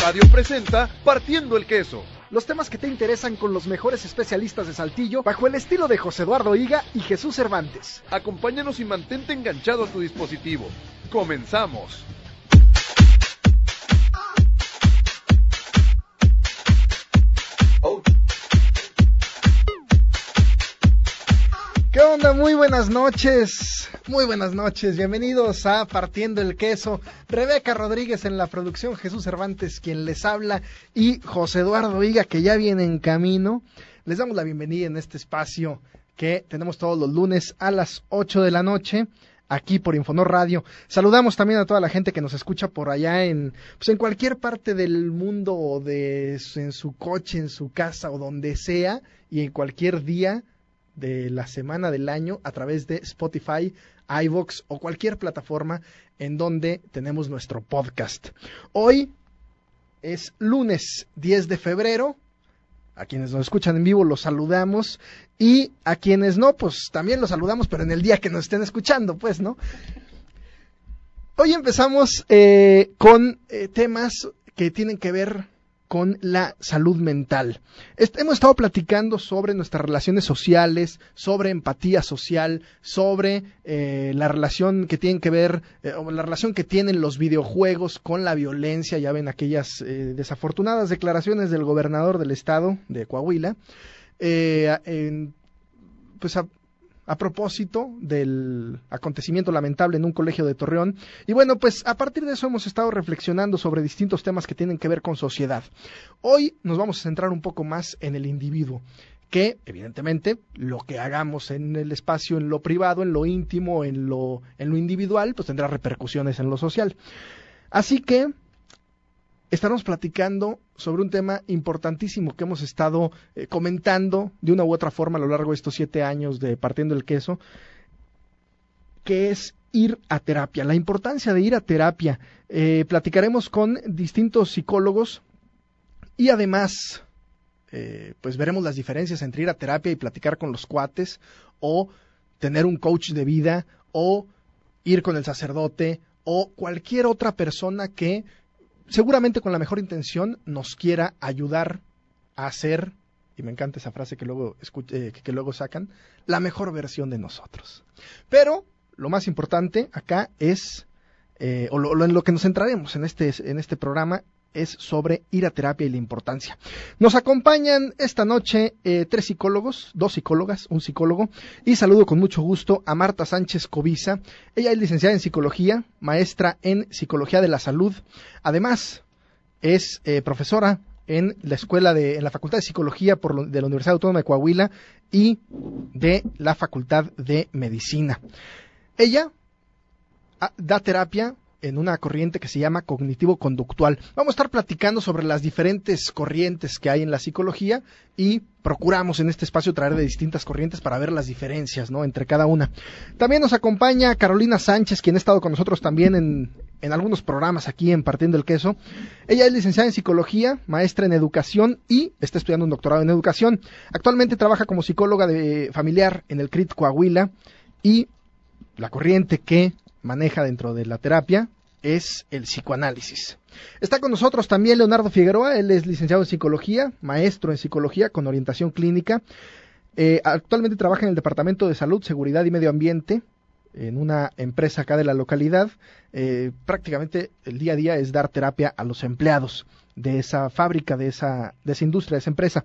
Radio presenta Partiendo el Queso. Los temas que te interesan con los mejores especialistas de Saltillo bajo el estilo de José Eduardo Higa y Jesús Cervantes. Acompáñanos y mantente enganchado a tu dispositivo. Comenzamos. Onda? Muy buenas noches. Muy buenas noches. Bienvenidos a Partiendo el Queso. Rebeca Rodríguez en la producción, Jesús Cervantes quien les habla y José Eduardo Higa que ya viene en camino. Les damos la bienvenida en este espacio que tenemos todos los lunes a las 8 de la noche aquí por Infonor Radio. Saludamos también a toda la gente que nos escucha por allá en, pues en cualquier parte del mundo o de, en su coche, en su casa o donde sea y en cualquier día de la semana del año a través de Spotify, iVoox o cualquier plataforma en donde tenemos nuestro podcast. Hoy es lunes 10 de febrero. A quienes nos escuchan en vivo los saludamos y a quienes no, pues también los saludamos, pero en el día que nos estén escuchando, pues, ¿no? Hoy empezamos eh, con eh, temas que tienen que ver con la salud mental. hemos estado platicando sobre nuestras relaciones sociales, sobre empatía social, sobre eh, la relación que tienen que ver, eh, o la relación que tienen los videojuegos con la violencia. Ya ven aquellas eh, desafortunadas declaraciones del gobernador del estado de Coahuila. Pues a, a propósito del acontecimiento lamentable en un colegio de Torreón. Y bueno, pues a partir de eso hemos estado reflexionando sobre distintos temas que tienen que ver con sociedad. Hoy nos vamos a centrar un poco más en el individuo que evidentemente lo que hagamos en el espacio, en lo privado, en lo íntimo, en lo, en lo individual, pues tendrá repercusiones en lo social. Así que estaremos platicando sobre un tema importantísimo que hemos estado eh, comentando de una u otra forma a lo largo de estos siete años de Partiendo el Queso, que es ir a terapia, la importancia de ir a terapia. Eh, platicaremos con distintos psicólogos y además, eh, pues veremos las diferencias entre ir a terapia y platicar con los cuates o tener un coach de vida o ir con el sacerdote o cualquier otra persona que seguramente con la mejor intención nos quiera ayudar a hacer, y me encanta esa frase que luego, eh, que luego sacan, la mejor versión de nosotros. Pero lo más importante acá es, eh, o lo, en lo que nos centraremos en este, en este programa, es sobre ir a terapia y la importancia. Nos acompañan esta noche eh, tres psicólogos, dos psicólogas, un psicólogo, y saludo con mucho gusto a Marta Sánchez Covisa. Ella es licenciada en psicología, maestra en psicología de la salud. Además, es eh, profesora en la escuela de, en la Facultad de Psicología por de la Universidad Autónoma de Coahuila y de la Facultad de Medicina. Ella ah, da terapia en una corriente que se llama cognitivo-conductual. Vamos a estar platicando sobre las diferentes corrientes que hay en la psicología y procuramos en este espacio traer de distintas corrientes para ver las diferencias ¿no? entre cada una. También nos acompaña Carolina Sánchez, quien ha estado con nosotros también en, en algunos programas aquí en Partiendo el Queso. Ella es licenciada en psicología, maestra en educación y está estudiando un doctorado en educación. Actualmente trabaja como psicóloga de familiar en el CRIT Coahuila y la corriente que maneja dentro de la terapia es el psicoanálisis. Está con nosotros también Leonardo Figueroa, él es licenciado en psicología, maestro en psicología con orientación clínica. Eh, actualmente trabaja en el Departamento de Salud, Seguridad y Medio Ambiente en una empresa acá de la localidad. Eh, prácticamente el día a día es dar terapia a los empleados de esa fábrica, de esa, de esa industria, de esa empresa.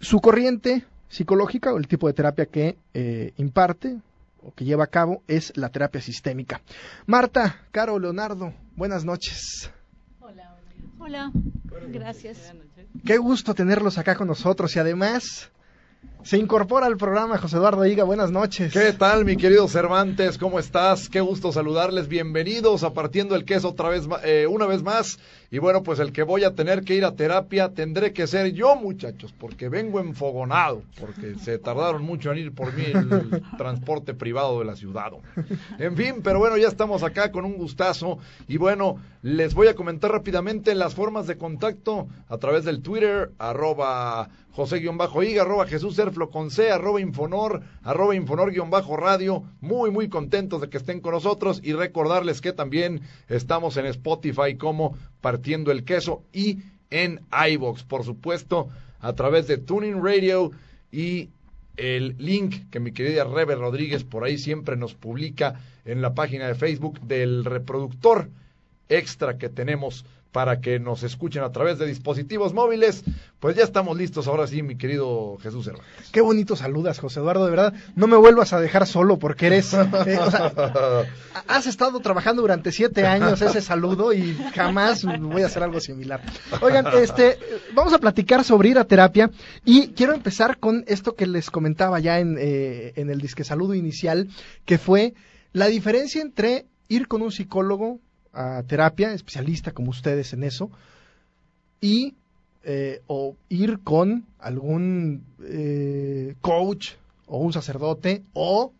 Su corriente psicológica o el tipo de terapia que eh, imparte o que lleva a cabo es la terapia sistémica. Marta, Caro, Leonardo, buenas noches. Hola, hola. gracias. Qué gusto tenerlos acá con nosotros y además se incorpora al programa José Eduardo Higa. Buenas noches. ¿Qué tal, mi querido Cervantes? ¿Cómo estás? Qué gusto saludarles. Bienvenidos a Partiendo el Queso otra vez, eh, una vez más. Y bueno, pues el que voy a tener que ir a terapia tendré que ser yo, muchachos, porque vengo enfogonado, porque se tardaron mucho en ir por mí el transporte privado de la ciudad. En fin, pero bueno, ya estamos acá con un gustazo. Y bueno, les voy a comentar rápidamente las formas de contacto a través del Twitter, arroba José-Higa, arroba Jesús Flow con C, arroba Infonor, arroba Infonor guion bajo radio. Muy, muy contentos de que estén con nosotros y recordarles que también estamos en Spotify como Partiendo el Queso y en iBox, por supuesto, a través de Tuning Radio y el link que mi querida Rebe Rodríguez por ahí siempre nos publica en la página de Facebook del reproductor extra que tenemos para que nos escuchen a través de dispositivos móviles. Pues ya estamos listos ahora sí, mi querido Jesús Hernández. Qué bonito saludas, José Eduardo, de verdad. No me vuelvas a dejar solo porque eres... Eh, o sea, has estado trabajando durante siete años ese saludo y jamás voy a hacer algo similar. Oigan, este, vamos a platicar sobre ir a terapia y quiero empezar con esto que les comentaba ya en, eh, en el disque saludo inicial, que fue la diferencia entre ir con un psicólogo a terapia, especialista como ustedes en eso, y eh, o ir con algún eh, coach o un sacerdote o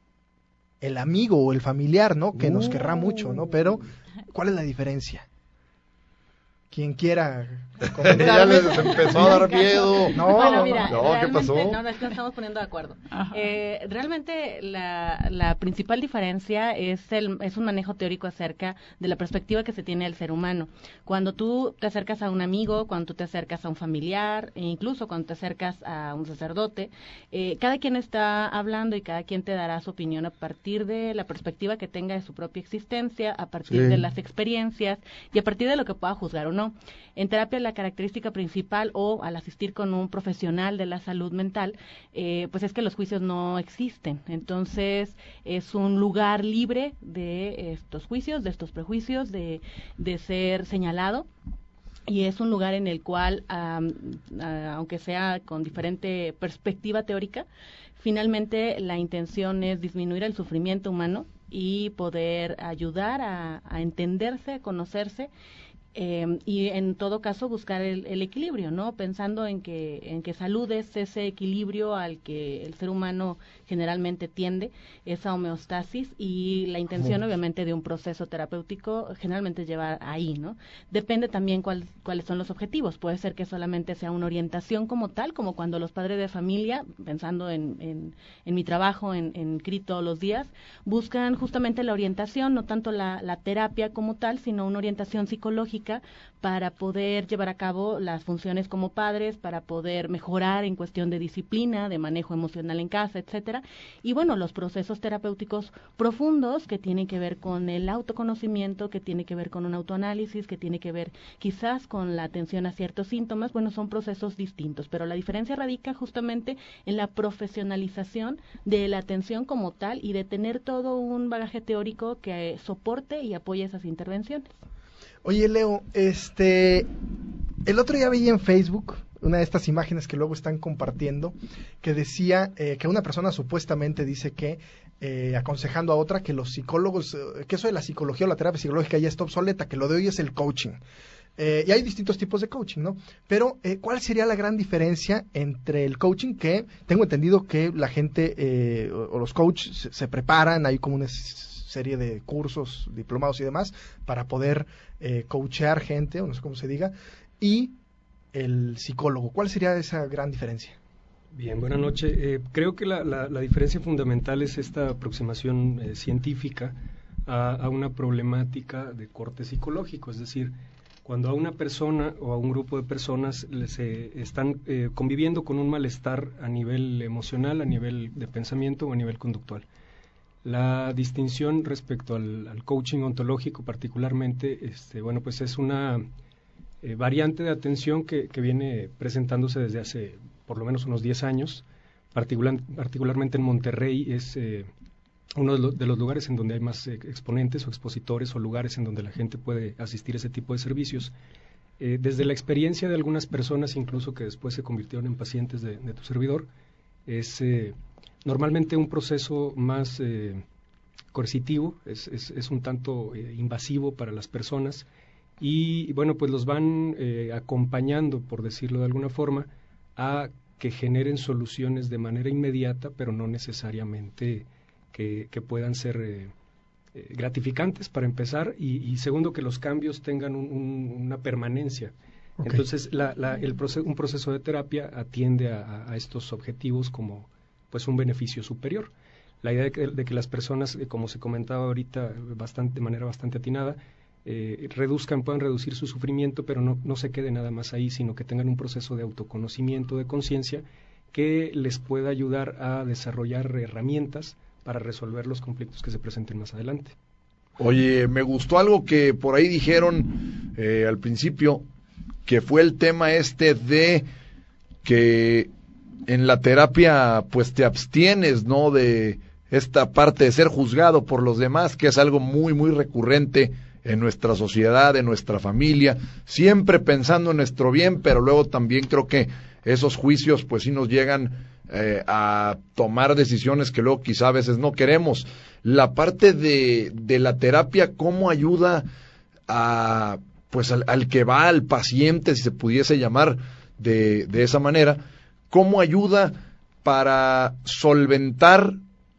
el amigo o el familiar, ¿no? Que nos querrá mucho, ¿no? Pero, ¿cuál es la diferencia? Quien quiera ya les empezó a dar miedo. No, bueno, mira, no, ¿qué pasó? No, no, es que nos estamos poniendo de acuerdo. Eh, realmente la, la, principal diferencia es, el, es un manejo teórico acerca de la perspectiva que se tiene del ser humano. Cuando tú te acercas a un amigo, cuando tú te acercas a un familiar, e incluso cuando te acercas a un sacerdote, eh, cada quien está hablando y cada quien te dará su opinión a partir de la perspectiva que tenga de su propia existencia, a partir de las experiencias y a partir de lo que pueda juzgar o En terapia la característica principal o al asistir con un profesional de la salud mental, eh, pues es que los juicios no existen. Entonces es un lugar libre de estos juicios, de estos prejuicios, de, de ser señalado y es un lugar en el cual, aunque sea con diferente perspectiva teórica, finalmente la intención es disminuir el sufrimiento humano y poder ayudar a entenderse, a conocerse eh, y en todo caso buscar el, el, equilibrio, ¿no? Pensando en que, en que salud es ese equilibrio al que el ser humano generalmente tiende, esa homeostasis y la intención obviamente de un proceso terapéutico generalmente llevar ahí, ¿no? Depende también cuál, cuáles son los objetivos. Puede ser que solamente sea una orientación como tal, como cuando los padres de familia, pensando en, en, en mi trabajo en, en CRI todos los días, buscan justamente la orientación, no tanto la, la terapia como tal, sino una orientación psicológica para poder llevar a cabo las funciones como padres, para poder mejorar en cuestión de disciplina, de manejo emocional en casa, etcétera. Y bueno, los procesos terapéuticos profundos que tienen que ver con el autoconocimiento, que tiene que ver con un autoanálisis, que tiene que ver quizás con la atención a ciertos síntomas, bueno, son procesos distintos, pero la diferencia radica justamente en la profesionalización de la atención como tal y de tener todo un bagaje teórico que soporte y apoye esas intervenciones. Oye, Leo, este, el otro día vi en Facebook una de estas imágenes que luego están compartiendo que decía eh, que una persona supuestamente dice que eh, aconsejando a otra que los psicólogos, eh, que eso de la psicología o la terapia psicológica ya está obsoleta, que lo de hoy es el coaching. y hay distintos tipos de coaching, ¿no? Pero, ¿cuál sería la gran diferencia entre el coaching que tengo entendido que la gente o, o, los coaches se, preparan, hay como una serie de cursos, diplomados y demás, para poder eh, coachear gente, o no sé cómo se diga, y el psicólogo. ¿Cuál sería esa gran diferencia? Bien, buenas noches. Eh, creo que la, la, diferencia fundamental es esta aproximación eh, científica a, a, una problemática de corte psicológico, es decir, cuando a una persona o a un grupo de personas se están eh, conviviendo con un malestar a nivel emocional, a nivel de pensamiento o a nivel conductual. La distinción respecto al, coaching ontológico particularmente, este, bueno, pues es una eh, variante de atención que, viene presentándose desde hace por lo menos unos 10 años, particular, particularmente en Monterrey es eh, uno de, lo, de, los lugares en donde hay más eh, exponentes o expositores o lugares en donde la gente puede asistir a ese tipo de servicios. Desde la experiencia de algunas personas, incluso que después se convirtieron en pacientes de, de tu servidor, es normalmente un proceso más eh, coercitivo, es, es, es, un tanto eh, invasivo para las personas y bueno, pues los van eh, acompañando, por decirlo de alguna forma, a que generen soluciones de manera inmediata, pero no necesariamente que, que puedan ser eh, gratificantes para empezar y, y, segundo que los cambios tengan un, un, una permanencia. Entonces, el un proceso de terapia atiende a, estos objetivos como pues un beneficio superior. La idea de que, las personas, eh, como se comentaba ahorita bastante, de manera bastante atinada, eh, reduzcan, puedan reducir su sufrimiento, pero no, no se quede nada más ahí, sino que tengan un proceso de autoconocimiento, de conciencia, que les pueda ayudar a desarrollar herramientas para resolver los conflictos que se presenten más adelante. Oye, me gustó algo que por ahí dijeron eh, al principio, que fue el tema este de que en la terapia pues te abstienes, ¿no? De esta parte de ser juzgado por los demás, que es algo muy, muy recurrente en nuestra sociedad, en nuestra familia, siempre pensando en nuestro bien, pero luego también creo que esos juicios pues sí nos llegan eh, a tomar decisiones que luego quizá a veces no queremos. La parte de, de la terapia, ¿cómo ayuda a pues al, al, que va al paciente, si se pudiese llamar de, de esa manera, cómo ayuda para solventar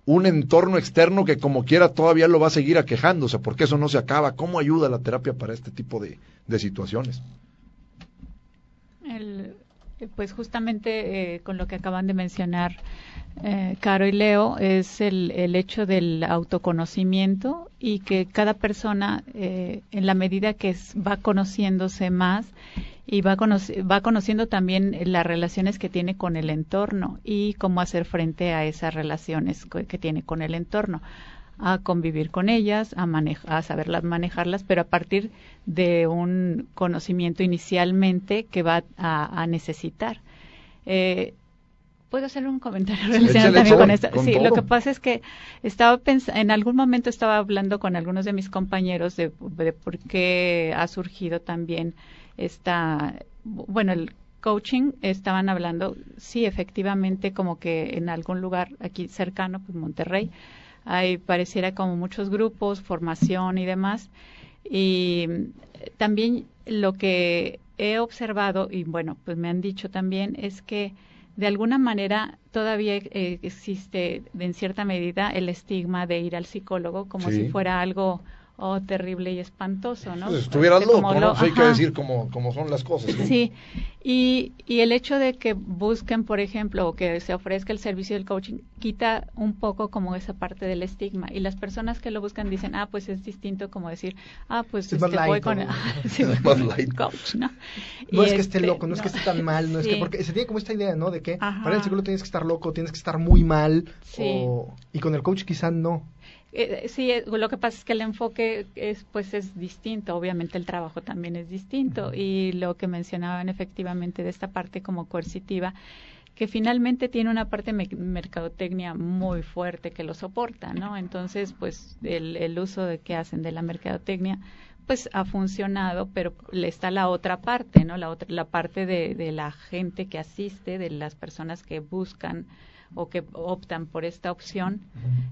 un entorno externo que como quiera todavía lo va a seguir aquejándose, porque eso no se acaba. ¿Cómo ayuda la terapia para este tipo de, situaciones? pues justamente eh, con lo que acaban de mencionar eh, Caro y Leo es el, el, hecho del autoconocimiento y que cada persona eh, en la medida que va conociéndose más y va, va conociendo también las relaciones que tiene con el entorno y cómo hacer frente a esas relaciones que, tiene con el entorno a convivir con ellas, a, a saberlas manejarlas, pero a partir de un conocimiento inicialmente que va a, necesitar. Eh, ¿Puedo hacer un comentario relacionado también con esto? sí, lo que pasa es que estaba en algún momento estaba hablando con algunos de mis compañeros de, de por qué ha surgido también esta, bueno, el coaching, estaban hablando, sí, efectivamente, como que en algún lugar aquí cercano, pues Monterrey, hay pareciera como muchos grupos, formación y demás. Y también lo que he observado, y bueno, pues me han dicho también, es que de alguna manera todavía eh, existe en cierta medida el estigma de ir al psicólogo como si fuera algo oh, terrible y espantoso, ¿no? Pues estuviera loco, ¿no? Hay que decir cómo, son las cosas. Sí, y, y el hecho de que busquen, por ejemplo, o que se ofrezca el servicio del coaching, quita un poco como esa parte del estigma. Y las personas que lo buscan dicen, ah, pues es distinto como decir, ah, pues es este, voy con... sí, coach, ¿no? No es que esté este, loco, no, es que esté tan mal, no es que... Porque se tiene como esta idea, ¿no? De que para el psicólogo tienes que estar loco, tienes que estar muy mal, o, y con el coach quizá no. Eh, sí, eh, lo que pasa es que el enfoque es, pues, es distinto. Obviamente el trabajo también es distinto. Y lo que mencionaban efectivamente de esta parte como coercitiva, que finalmente tiene una parte mercadotecnia muy fuerte que lo soporta, ¿no? Entonces, pues, el, el uso de que hacen de la mercadotecnia, pues ha funcionado, pero le está la otra parte, ¿no? La otra, la parte de, de la gente que asiste, de las personas que buscan o que optan por esta opción,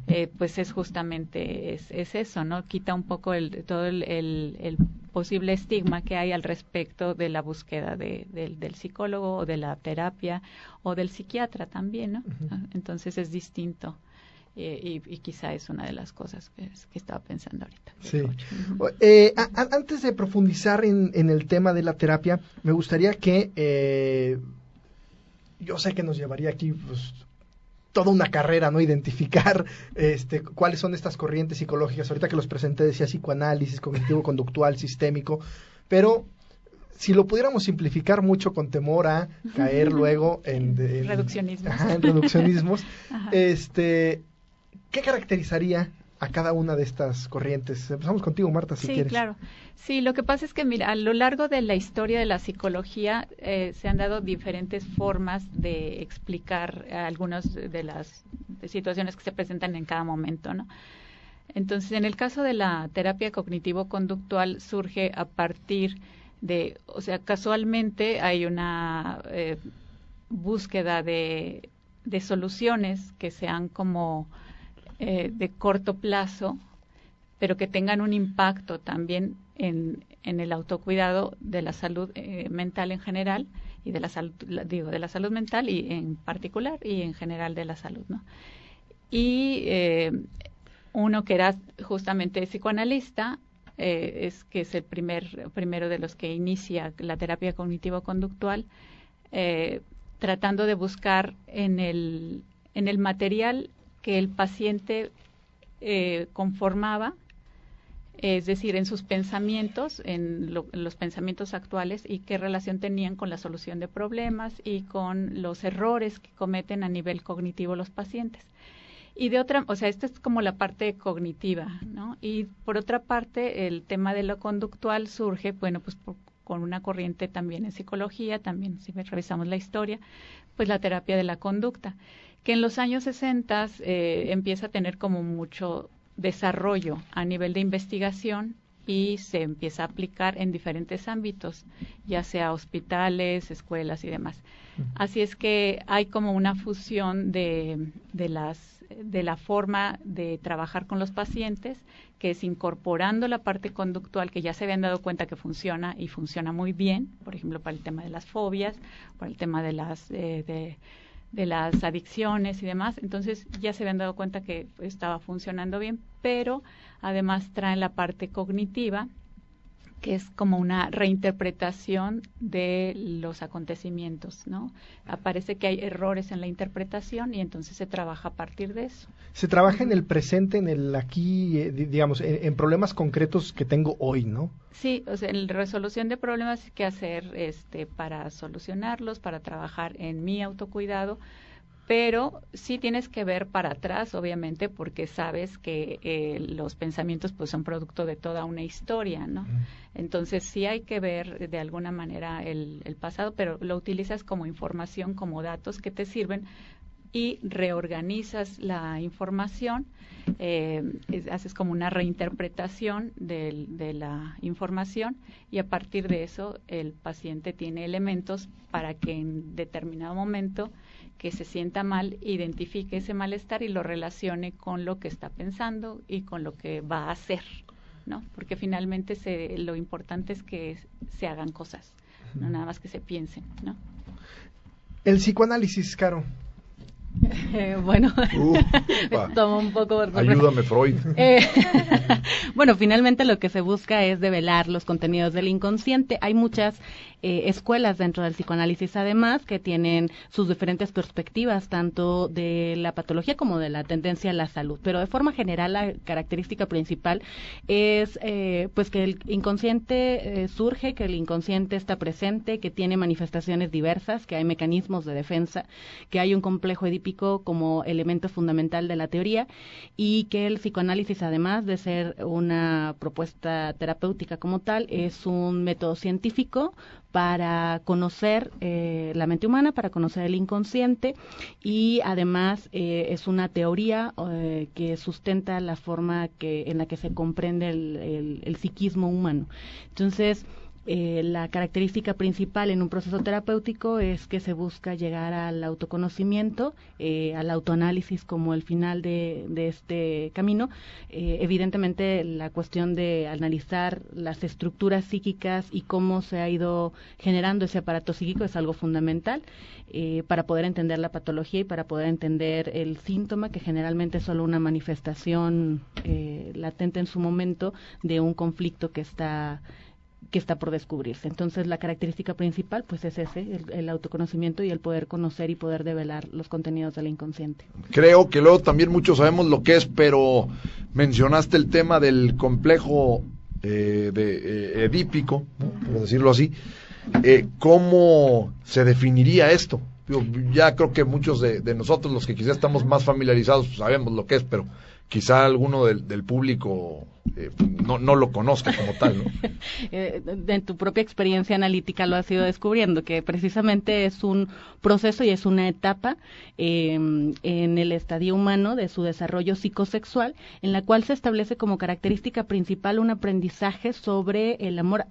eh, pues es justamente es, es, eso, ¿no? Quita un poco el, todo el, el, posible estigma que hay al respecto de la búsqueda de, del psicólogo o de la terapia o del psiquiatra también, ¿no? Ah, entonces es distinto. Eh, y, quizá es una de las cosas que, estaba pensando ahorita. Sí. Eh, antes de profundizar en, en, el tema de la terapia, me gustaría que eh, yo sé que nos llevaría aquí pues, toda una carrera, ¿no? Identificar este, cuáles son estas corrientes psicológicas. Ahorita que los presenté decía psicoanálisis, cognitivo-conductual, sistémico, pero si lo pudiéramos simplificar mucho con temor a caer luego en, en reduccionismos, en reduccionismos este, ¿qué caracterizaría a cada una de estas corrientes. Empezamos contigo, Marta, si quieres. Sí, claro. Sí, lo que pasa es que, mira, a lo largo de la historia de la psicología eh, se han dado diferentes formas de explicar algunas de las situaciones que se presentan en cada momento, ¿no? Entonces, en el caso de la terapia cognitivo-conductual surge a partir de, o sea, casualmente hay una eh, búsqueda de, de soluciones que sean como eh, de corto plazo, pero que tengan un impacto también en, en el autocuidado de la salud eh, mental en general y de la salud, digo, de la salud mental y en particular y en general de la salud, ¿no? Y eh, uno que era justamente psicoanalista es que es el primer, primero de los que inicia la terapia cognitivo-conductual, eh, tratando de buscar en el, en el material que el paciente eh, conformaba, es decir, en sus pensamientos, en, los pensamientos actuales y qué relación tenían con la solución de problemas y con los errores que cometen a nivel cognitivo los pacientes. Y de otra, o sea, esta es como la parte cognitiva, ¿no? Y por otra parte, el tema de lo conductual surge, bueno, pues con una corriente también en psicología, también si revisamos la historia, pues la terapia de la conducta, que en los años 60 eh, empieza a tener como mucho desarrollo a nivel de investigación y se empieza a aplicar en diferentes ámbitos, ya sea hospitales, escuelas y demás. Así es que hay como una fusión de, de las de la forma de trabajar con los pacientes, que es incorporando la parte conductual que ya se habían dado cuenta que funciona y funciona muy bien, por ejemplo, para el tema de las fobias, para el tema de las, eh, de, de las adicciones y demás. Entonces ya se habían dado cuenta que estaba funcionando bien, pero además traen la parte cognitiva que es como una reinterpretación de los acontecimientos, ¿no? Aparece que hay errores en la interpretación y entonces se trabaja a partir de eso. Se trabaja en el presente, en el aquí, eh, digamos, en, problemas concretos que tengo hoy, ¿no? Sí, o sea, en resolución de problemas hay que hacer este para solucionarlos, para trabajar en mi autocuidado, pero sí tienes que ver para atrás, obviamente, porque sabes que eh, los pensamientos pues son producto de toda una historia, ¿no? Entonces sí hay que ver de alguna manera el, el, pasado, pero lo utilizas como información, como datos que te sirven y reorganizas la información, eh, haces como una reinterpretación de, de la información y a partir de eso el paciente tiene elementos para que en determinado momento que se sienta mal, identifique ese malestar y lo relacione con lo que está pensando y con lo que va a hacer, ¿no? Porque finalmente se, lo importante es que se hagan cosas, no nada más que se piensen, ¿no? El psicoanálisis, Caro, bueno, tomo un poco. Ayúdame, Freud. Eh, bueno, finalmente lo que se busca es develar los contenidos del inconsciente. Hay muchas eh, escuelas dentro del psicoanálisis, además, que tienen sus diferentes perspectivas, tanto de la patología como de la tendencia a la salud. Pero de forma general, la característica principal es, eh, pues, que el inconsciente surge, que el inconsciente está presente, que tiene manifestaciones diversas, que hay mecanismos de defensa, que hay un complejo como elemento fundamental de la teoría y que el psicoanálisis, además de ser una propuesta terapéutica como tal, es un método científico para conocer eh, la mente humana, para conocer el inconsciente y además eh, es una teoría eh, que sustenta la forma en la que se comprende el psiquismo humano. Entonces, eh, la característica principal en un proceso terapéutico es que se busca llegar al autoconocimiento, eh, al autoanálisis como el final de, este camino. Eh, evidentemente, la cuestión de analizar las estructuras psíquicas y cómo se ha ido generando ese aparato psíquico es algo fundamental para poder entender la patología y para poder entender el síntoma, que generalmente es solo una manifestación latente en su momento de un conflicto que está que está por descubrirse. Entonces, la característica principal, pues, es ese, el, autoconocimiento y el poder conocer y poder develar los contenidos del inconsciente. Creo que luego también muchos sabemos lo que es, pero mencionaste el tema del complejo eh, de, eh, edípico, por decirlo así. Eh, ¿Cómo se definiría esto? ya creo que muchos de, nosotros, los que quizás estamos más familiarizados, pues, sabemos lo que es, pero quizá alguno del, público eh, no, no, lo conozca como tal. ¿no? Eh, en tu propia experiencia analítica lo has ido descubriendo, que precisamente es un proceso y es una etapa em, en el estadio humano de su desarrollo psicosexual, en la cual se establece como característica principal un aprendizaje sobre el amor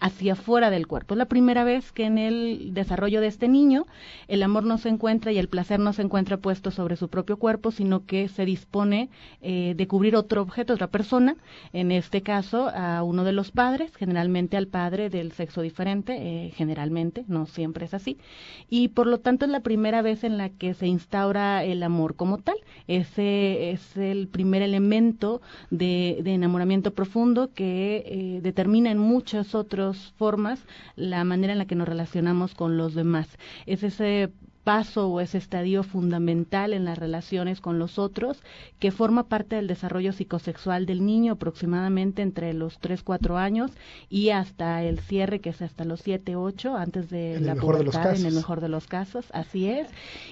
hacia afuera del cuerpo. Es la primera vez que en el desarrollo de este niño el amor no se encuentra y el placer no se encuentra puesto sobre su propio cuerpo, sino que se dispone eh, de cubrir otro objeto, otra persona, en este caso a uno de los padres, generalmente al padre del sexo diferente, eh, generalmente, no siempre es así, y por lo tanto es la primera vez en la que se instaura el amor como tal. Ese es el primer elemento de, enamoramiento profundo que eh, determina en muchas otras formas la manera en la que nos relacionamos con los demás. Es ese paso o ese estadio fundamental en las relaciones con los otros que forma parte del desarrollo psicosexual del niño aproximadamente entre los 3, 4 años y hasta el cierre que es hasta los 7, 8 antes de la pubertad en el mejor de los casos, así es,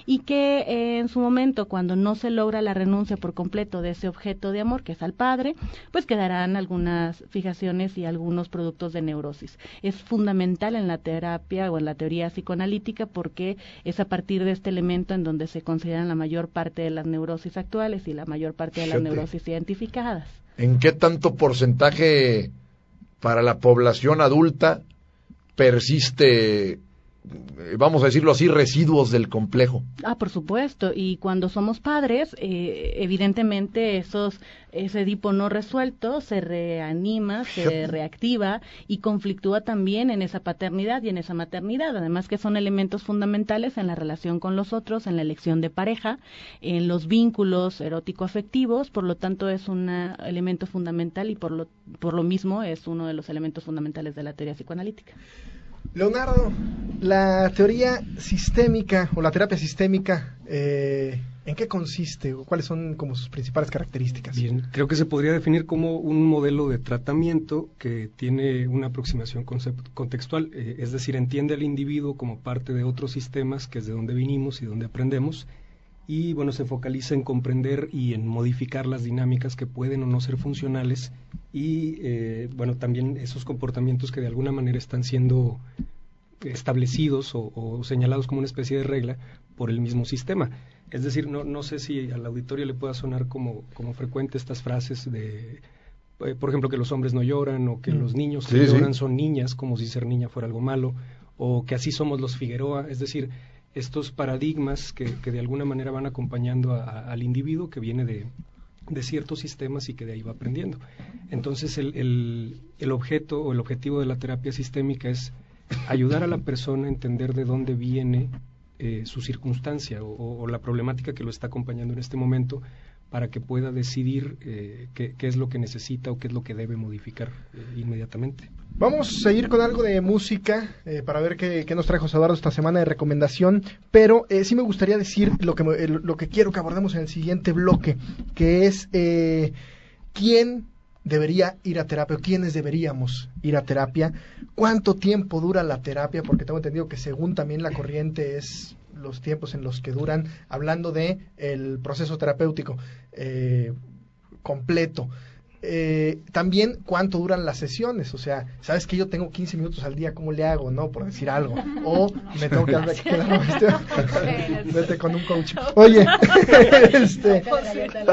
y que eh, en su momento cuando no se logra la renuncia por completo de ese objeto de amor que es al padre, pues quedarán algunas fijaciones y algunos productos de neurosis. Es fundamental en la terapia o en la teoría psicoanalítica porque esa parte de este elemento en donde se consideran la mayor parte de las neurosis actuales y la mayor parte de las neurosis identificadas. ¿En qué tanto porcentaje para la población adulta persiste vamos a decirlo así, residuos del complejo. Ah, por supuesto. Y cuando somos padres, eh, evidentemente esos, ese Edipo no resuelto se reanima, se reactiva y conflictúa también en esa paternidad y en esa maternidad. Además que son elementos fundamentales en la relación con los otros, en la elección de pareja, en los vínculos erótico-afectivos. Por lo tanto, es un elemento fundamental y por lo, por lo mismo es uno de los elementos fundamentales de la teoría psicoanalítica. Leonardo, la teoría sistémica o la terapia sistémica, eh, ¿en qué consiste o cuáles son como sus principales características? Bien, creo que se podría definir como un modelo de tratamiento que tiene una aproximación contextual, eh, es decir, entiende al individuo como parte de otros sistemas, que es de donde vinimos y donde aprendemos, y bueno, se focaliza en comprender y en modificar las dinámicas que pueden o no ser funcionales y eh, bueno, también esos comportamientos que de alguna manera están siendo establecidos o, señalados como una especie de regla por el mismo sistema. Es decir, no, no sé si al auditorio le pueda sonar como, como frecuente estas frases de, eh, por ejemplo, que los hombres no lloran o que mm. los niños que lloran son niñas, como si ser niña fuera algo malo, o que así somos los Figueroa. Es decir, estos paradigmas que, de alguna manera van acompañando al individuo que viene de, ciertos sistemas y que de ahí va aprendiendo. Entonces el, el, objeto o el objetivo de la terapia sistémica es ayudar a la persona a entender de dónde viene eh, su circunstancia o, la problemática que lo está acompañando en este momento para que pueda decidir eh, qué, es lo que necesita o qué es lo que debe modificar eh, inmediatamente. Vamos a seguir con algo de música eh, para ver qué, nos trajo Eduardo esta semana de recomendación, pero sí me gustaría decir lo que, lo que quiero que abordemos en el siguiente bloque, que es quién debería ir a terapia o quiénes deberíamos ir a terapia, cuánto tiempo dura la terapia, porque tengo entendido que según también la corriente es los tiempos en los que duran, hablando de el proceso terapéutico eh, completo. Eh, también cuánto duran las sesiones, o sea, sabes que yo tengo 15 minutos al día, ¿cómo le hago, no? Por decir algo. O me tengo que quedar vete con un coach. Oye, este,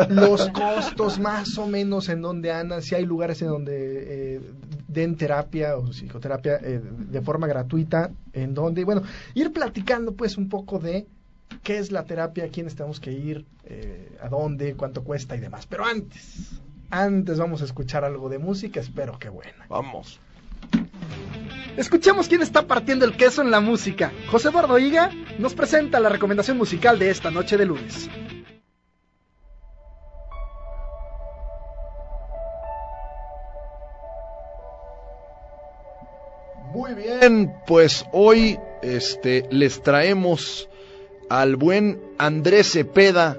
los costos más o menos en donde andan, si hay lugares en donde eh, den terapia o psicoterapia eh, de forma gratuita, en donde, bueno, ir platicando pues un poco de qué es la terapia, a quiénes tenemos que ir, eh, a dónde, cuánto cuesta y demás. Pero antes, antes vamos a escuchar algo de música, espero que buena. Vamos. Escuchemos quién está partiendo el queso en la música. José Eduardo Higa nos presenta la recomendación musical de esta noche de lunes. Muy bien, pues hoy este, les traemos al buen Andrés Cepeda,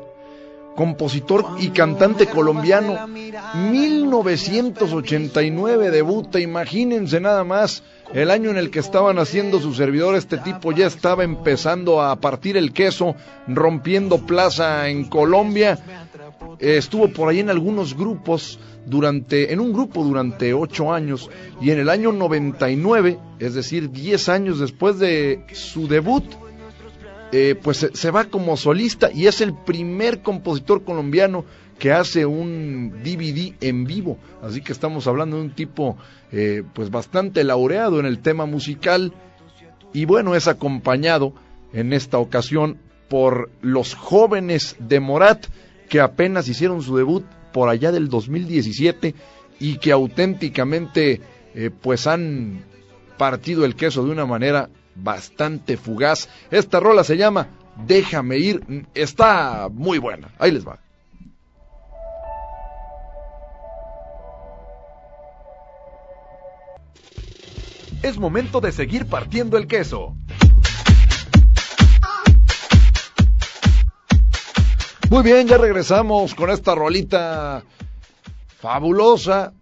compositor y cantante colombiano. 1989 debuta, imagínense nada más, el año en el que estaban haciendo su servidor, este tipo ya estaba empezando a partir el queso, rompiendo plaza en Colombia. Estuvo por ahí en algunos grupos durante, en un grupo durante ocho años y en el año 99, es decir, diez años después de su debut, eh, pues se, va como solista y es el primer compositor colombiano que hace un DVD en vivo. Así que estamos hablando de un tipo eh, pues bastante laureado en el tema musical y bueno, es acompañado en esta ocasión por los jóvenes de Morat que apenas hicieron su debut por allá del 2017 y que auténticamente eh, pues han partido el queso de una manera bastante fugaz. Esta rola se llama Déjame ir, está muy buena. Ahí les va. Es momento de seguir partiendo el queso. Muy bien, ya regresamos con esta rolita fabulosa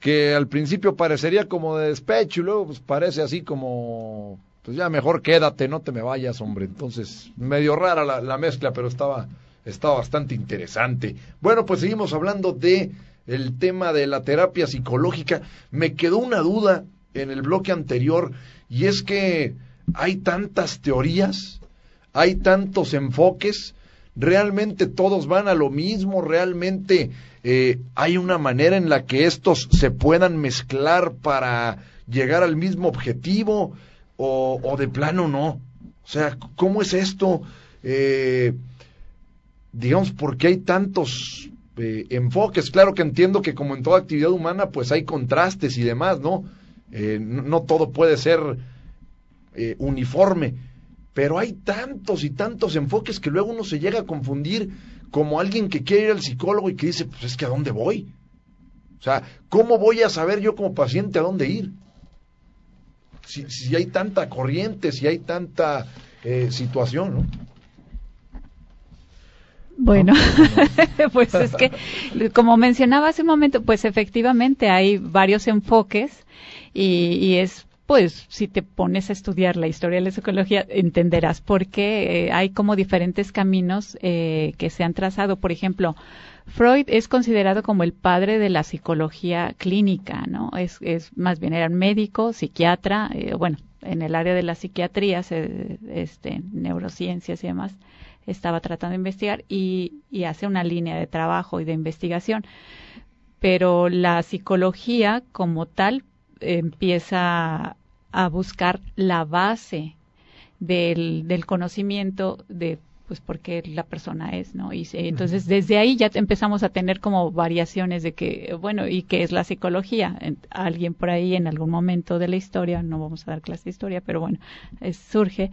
que al principio parecería como de despecho y luego pues parece así como pues ya mejor quédate, no te me vayas, hombre. Entonces, medio rara la, la mezcla, pero estaba, estaba bastante interesante. Bueno, pues seguimos hablando de el tema de la terapia psicológica. Me quedó una duda en el bloque anterior y es que hay tantas teorías, hay tantos enfoques, realmente todos van a lo mismo, realmente eh, hay una manera en la que estos se puedan mezclar para llegar al mismo objetivo o, de plano no. O sea, ¿cómo es esto? Eh, digamos, ¿por qué hay tantos eh, enfoques? Claro que entiendo que como en toda actividad humana, pues hay contrastes y demás, ¿no? Eh, no, todo puede ser uniforme, pero hay tantos y tantos enfoques que luego uno se llega a confundir como alguien que quiere ir al psicólogo y que dice, pues es que a dónde voy. O sea, ¿cómo voy a saber yo como paciente a dónde ir? Si, si hay tanta corriente, si hay tanta eh, situación, ¿no? Bueno, pues es que, como mencionaba hace un momento, pues efectivamente hay varios enfoques y, es pues si te pones a estudiar la historia de la psicología, entenderás por qué eh, hay como diferentes caminos eh, que se han trazado. Por ejemplo, Freud es considerado como el padre de la psicología clínica, ¿no? Es, más bien era médico, psiquiatra, eh, bueno, en el área de la psiquiatría, este, neurociencias y demás, estaba tratando de investigar y, y hace una línea de trabajo y de investigación. Pero la psicología como tal empieza a buscar la base del, del conocimiento de pues porque la persona es, ¿no? Y entonces desde ahí ya empezamos a tener como variaciones de que, bueno, ¿y qué es la psicología? Alguien por ahí en algún momento de la historia, no vamos a dar clase de historia, pero bueno, surge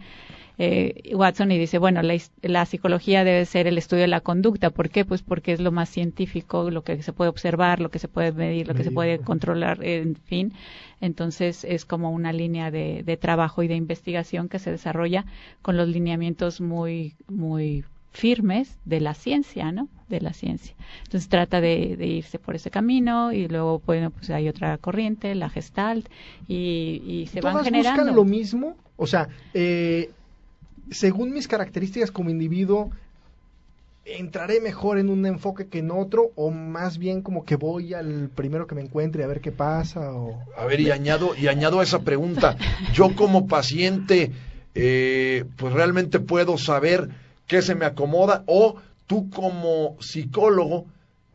eh, Watson y dice, bueno, la, psicología debe ser el estudio de la conducta. ¿Por qué? Pues porque es lo más científico, lo que se puede observar, lo que se puede medir, lo que se puede controlar, en fin. Entonces es como una línea de, trabajo y de investigación que se desarrolla con los lineamientos muy, muy firmes de la ciencia, ¿no? De la ciencia. Entonces trata de, irse por ese camino y luego, bueno, pues hay otra corriente, la Gestalt, y, y se van generando. buscan lo mismo? O sea, eh, según mis características como individuo, entraré mejor en un enfoque que en otro o más bien como que voy al primero que me encuentre a ver qué pasa o a ver y añado y añado a esa pregunta yo como paciente eh, pues realmente puedo saber qué se me acomoda o tú como psicólogo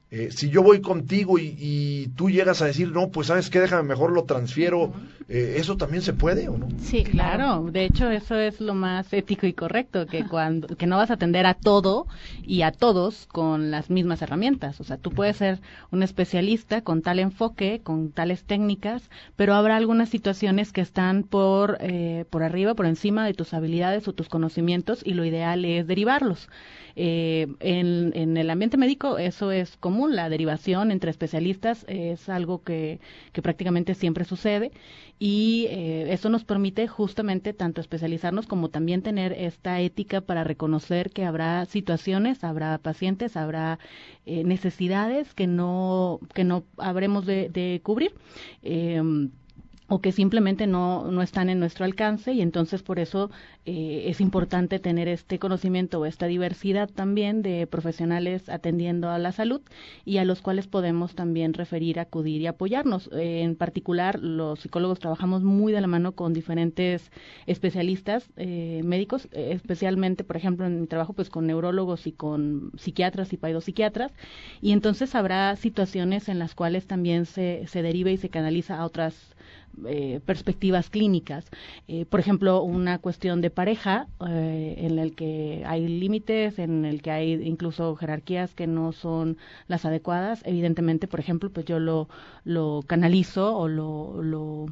eh, si yo voy contigo y, tú llegas a decir, no, pues sabes qué, déjame mejor lo transfiero, eh, ¿eso también se puede o no? Sí, claro. De hecho, eso es lo más ético y correcto, que, cuando, que no vas a atender a todo y a todos con las mismas herramientas. O sea, tú puedes ser un especialista con tal enfoque, con tales técnicas, pero habrá algunas situaciones que están por, eh, por arriba, por encima de tus habilidades o tus conocimientos y lo ideal es derivarlos. Eh, en, en, el ambiente médico eso es común, la derivación entre especialistas es algo que, prácticamente siempre sucede y eh, eso nos permite justamente tanto especializarnos como también tener esta ética para reconocer que habrá situaciones, habrá pacientes, habrá eh, necesidades que no que no habremos de, de cubrir. Eh, o que simplemente no, no están en nuestro alcance y entonces por eso eh, es importante tener este conocimiento o esta diversidad también de profesionales atendiendo a la salud y a los cuales podemos también referir, acudir y apoyarnos. Eh, en particular, los psicólogos trabajamos muy de la mano con diferentes especialistas eh, médicos, especialmente, por ejemplo, en mi trabajo, pues con neurólogos y con psiquiatras y paidopsiquiatras, y entonces habrá situaciones en las cuales también se, se deriva y se canaliza a otras eh, perspectivas clínicas. Eh, por ejemplo, una cuestión de pareja eh, en el que hay límites, en el que hay incluso jerarquías que no son las adecuadas. Evidentemente, por ejemplo, pues yo lo, lo canalizo o lo, lo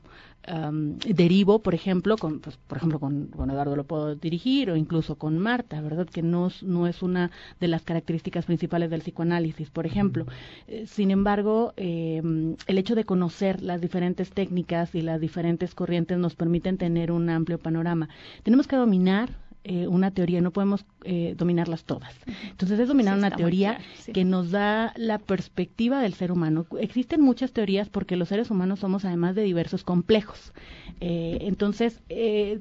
derivo, por ejemplo, con, pues, por ejemplo, con, Eduardo lo puedo dirigir o incluso con Marta, ¿verdad? Que no, no es una de las características principales del psicoanálisis, por ejemplo. Eh, sin embargo, em, el hecho de conocer las diferentes técnicas y las diferentes corrientes nos permiten tener un amplio panorama. Tenemos que dominar eh, una teoría, no podemos eh, dominarlas todas. Entonces es dominar una teoría que nos da la perspectiva del ser humano. Existen muchas teorías porque los seres humanos somos además de diversos complejos. Eh, entonces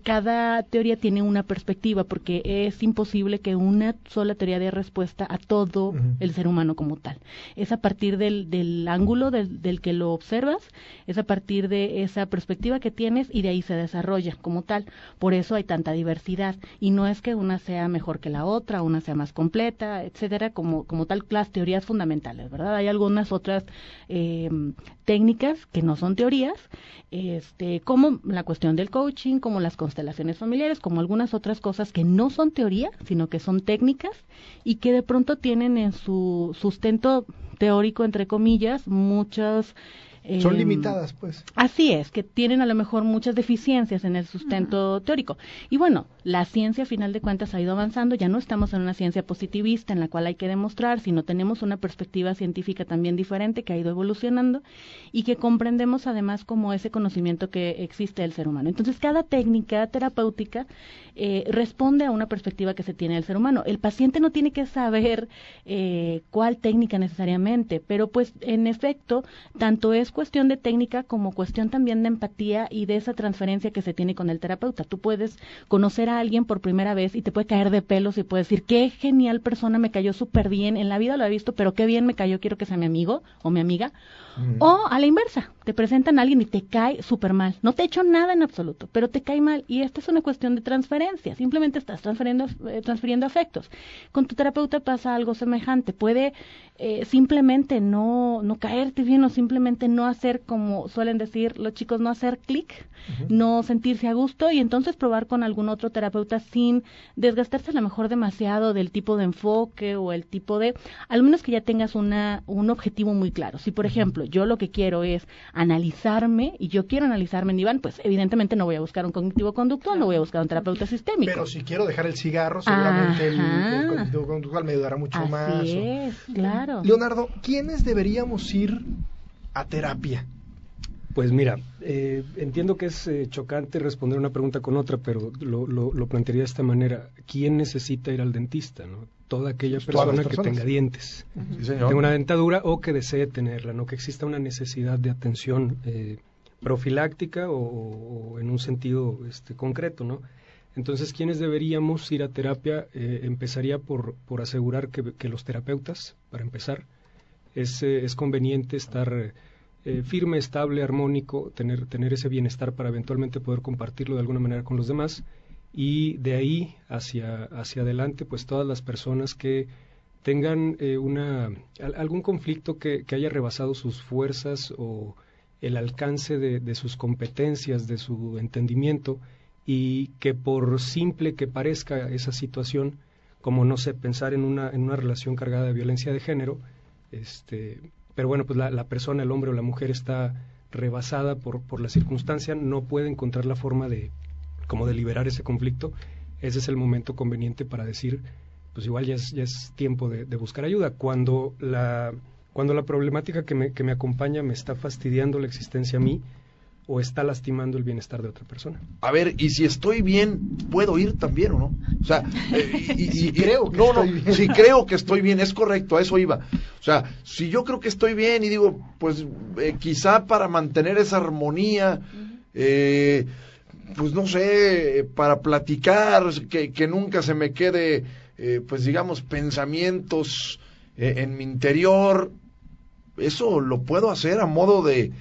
cada teoría tiene una perspectiva porque es imposible que una sola teoría dé respuesta a todo el ser humano como tal. Es a partir del, del ángulo del, del que lo observas, es a partir de esa perspectiva que tienes y de ahí se desarrolla como tal. Por eso hay tanta diversidad y no es que una sea mejor que la otra, una sea más completa, etcétera, como, como tal las teorías fundamentales, ¿verdad? Hay algunas otras eh, técnicas que no son teorías, este, como la cuestión del coaching, como las constelaciones familiares, como algunas otras cosas que no son teoría, sino que son técnicas y que de pronto tienen en su sustento teórico, entre comillas, muchas son em, limitadas, pues. Así es, que tienen a lo mejor muchas deficiencias en el sustento teórico. Y bueno, la ciencia, a final de cuentas, ha ido avanzando. Ya no estamos en una ciencia positivista en la cual hay que demostrar, sino tenemos una perspectiva científica también diferente que ha ido evolucionando y que comprendemos además como ese conocimiento que existe del ser humano. Entonces, cada técnica terapéutica eh, responde a una perspectiva que se tiene del ser humano. El paciente no tiene que saber eh, cuál técnica necesariamente, pero pues en efecto, tanto es cuestión de técnica como cuestión también de empatía y de esa transferencia que se tiene con el terapeuta. Tú puedes conocer a alguien por primera vez y te puede caer de pelos y puedes decir, qué genial persona, me cayó súper bien, en la vida lo he visto, pero qué bien me cayó, quiero que sea mi amigo o mi amiga. O a la inversa, te presentan a alguien y te cae súper mal. No te ha hecho nada en absoluto, pero te cae mal. Y esta es una cuestión de transferencia. Simplemente estás transfiriendo, eh, transfiriendo afectos. Con tu terapeuta pasa algo semejante. Puede eh, simplemente no, no caerte bien o simplemente no hacer, como suelen decir los chicos, no hacer clic, no sentirse a gusto y entonces probar con algún otro terapeuta sin desgastarse a lo mejor demasiado del tipo de enfoque o el tipo de, al menos que ya tengas una, un objetivo muy claro. Si, por ejemplo, yo lo que quiero es analizarme y yo quiero analizarme en Iván, pues evidentemente no voy a buscar un cognitivo conductual, no voy a buscar un terapeuta sistémico. Pero si quiero dejar el cigarro, seguramente el, cognitivo conductual me ayudará mucho Así más. Es, claro. Leonardo, ¿quiénes deberíamos ir a terapia? Pues mira, eh, entiendo que es eh, chocante responder una pregunta con otra, pero lo, lo, plantearía de esta manera. ¿Quién necesita ir al dentista? ¿no? Toda aquella persona que tenga dientes, que tenga una dentadura o que desee tenerla, no que exista una necesidad de atención eh, profiláctica o, en un sentido este, concreto. ¿no? Entonces, ¿quiénes deberíamos ir a terapia? empezaría por, por asegurar que, que, los terapeutas, para empezar, es, es conveniente estar eh, firme, estable, armónico, tener, tener ese bienestar para eventualmente poder compartirlo de alguna manera con los demás y de ahí hacia, hacia adelante, pues todas las personas que tengan eh, una, algún conflicto que, haya rebasado sus fuerzas o el alcance de, de, sus competencias, de su entendimiento, y que por simple que parezca esa situación, como no sé, pensar en una, en una relación cargada de violencia de género, este, pero bueno, pues la, persona, el hombre o la mujer está rebasada por, por la circunstancia, no puede encontrar la forma de como de liberar ese conflicto, ese es el momento conveniente para decir, pues igual ya es, ya es tiempo de, de buscar ayuda. Cuando la, cuando la problemática que me, que me acompaña me está fastidiando la existencia a mí, o está lastimando el bienestar de otra persona. A ver, y si estoy bien, ¿puedo ir también o no? O sea, eh, y, creo que no, no, si creo que estoy bien, es correcto, a eso iba. O sea, si yo creo que estoy bien y digo, pues eh, quizá para mantener esa armonía, eh, pues no sé, para platicar, que, que nunca se me quede, pues digamos, pensamientos en mi interior, eso lo puedo hacer a modo de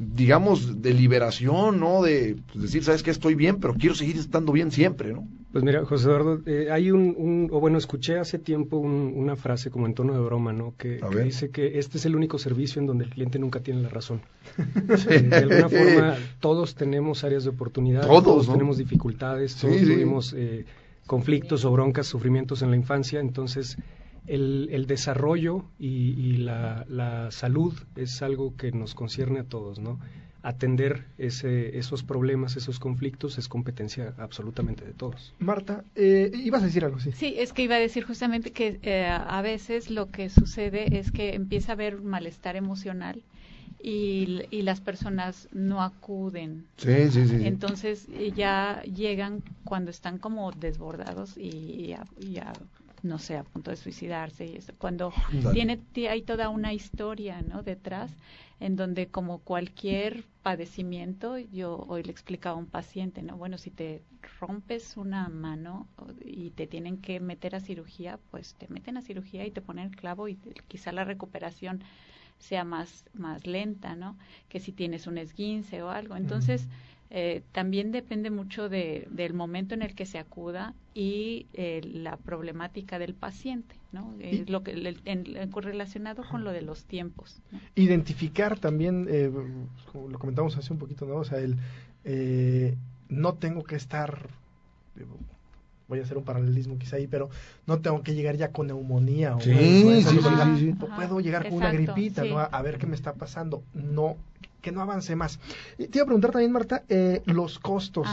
digamos, de liberación, ¿no? De pues, decir, sabes que estoy bien, pero quiero seguir estando bien siempre, ¿no? Pues mira, José Eduardo, eh, hay un, o bueno, escuché hace tiempo una frase como en tono de broma, ¿no? Que, dice que este es el único servicio en donde el cliente nunca tiene la razón. De alguna forma, todos tenemos áreas de oportunidad, todos, tenemos dificultades, todos tuvimos eh, conflictos o broncas, sufrimientos en la infancia, entonces el, desarrollo y, la, salud es algo que nos concierne a todos, ¿no? Atender ese, esos problemas, esos conflictos es competencia absolutamente de todos. Marta, eh, ibas a decir algo, sí. Sí, es que iba a decir justamente que eh, a veces lo que sucede es que empieza a haber malestar emocional y, las personas no acuden. Sí, sí, sí. Entonces ya llegan cuando están como desbordados y ya no sé, a punto de suicidarse y eso. Cuando tiene hay toda una historia, ¿no? detrás en donde como cualquier padecimiento, yo hoy le explicaba a un paciente, ¿no? Bueno, si te rompes una mano y te tienen que meter a cirugía, pues te meten a cirugía y te ponen el clavo y quizá la recuperación sea más más lenta, ¿no? Que si tienes un esguince o algo. Entonces, eh, también depende mucho de, del momento en el que se acuda y eh, la problemática del paciente, ¿no? Es lo que relacionado con lo de los tiempos. Identificar también, eh, como lo comentamos hace un poquito, ¿no? O sea, el no tengo que estar voy a hacer un paralelismo quizá ahí, pero no tengo que llegar ya con neumonía o sí, sí, sí, puedo llegar con una gripita, ¿no? A, ver qué me está pasando. No, que no avance más. Te iba a preguntar también, Marta, eh, los costos.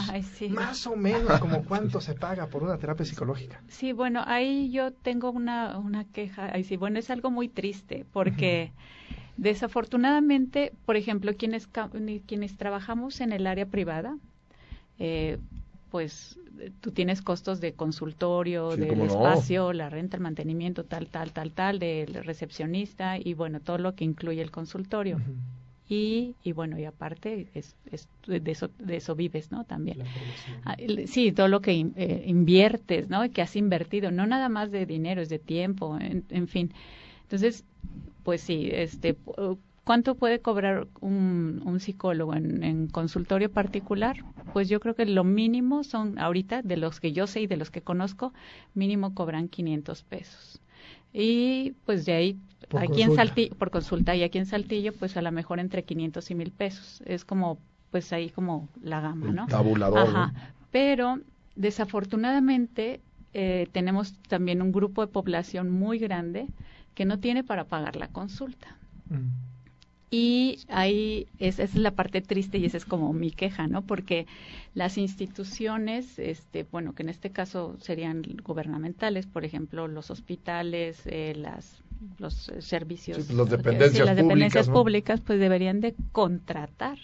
Más o menos, como cuánto se paga por una terapia psicológica. Sí, bueno, ahí yo tengo una, una queja. Ahí sí, bueno, es algo muy triste porque desafortunadamente, por ejemplo, quienes, quienes trabajamos en el área privada, eh, pues tú tienes costos de consultorio, del espacio, la renta, el mantenimiento, tal, tal, tal, tal, del recepcionista y bueno, todo lo que incluye el consultorio y, y bueno, y aparte es, de, eso, de eso vives, ¿no? También. Ah, sí, todo lo que eh, inviertes, ¿no? Que has invertido, no nada más de dinero, es de tiempo, en, fin. Entonces, pues sí, este, ¿cuánto puede cobrar un, un psicólogo en, en, consultorio particular? Pues yo creo que lo mínimo son, ahorita, de los que yo sé y de los que conozco, mínimo cobran 500 pesos. Y pues de ahí, aquí en Saltillo, por consulta, y aquí en Saltillo, pues a lo mejor entre 500 y 1000 pesos. Es como, pues ahí como la gama, ¿no? tabulador. Ajá. Pero desafortunadamente eh, tenemos también un grupo de población muy grande que no tiene para pagar la consulta. Mm. Y ahí esa es la parte triste y esa es como mi queja, ¿no? Porque las instituciones, este, bueno, que en este caso serían gubernamentales, por ejemplo, los hospitales, eh, las los servicios, sí, las dependencias, las dependencias públicas, pues deberían de contratar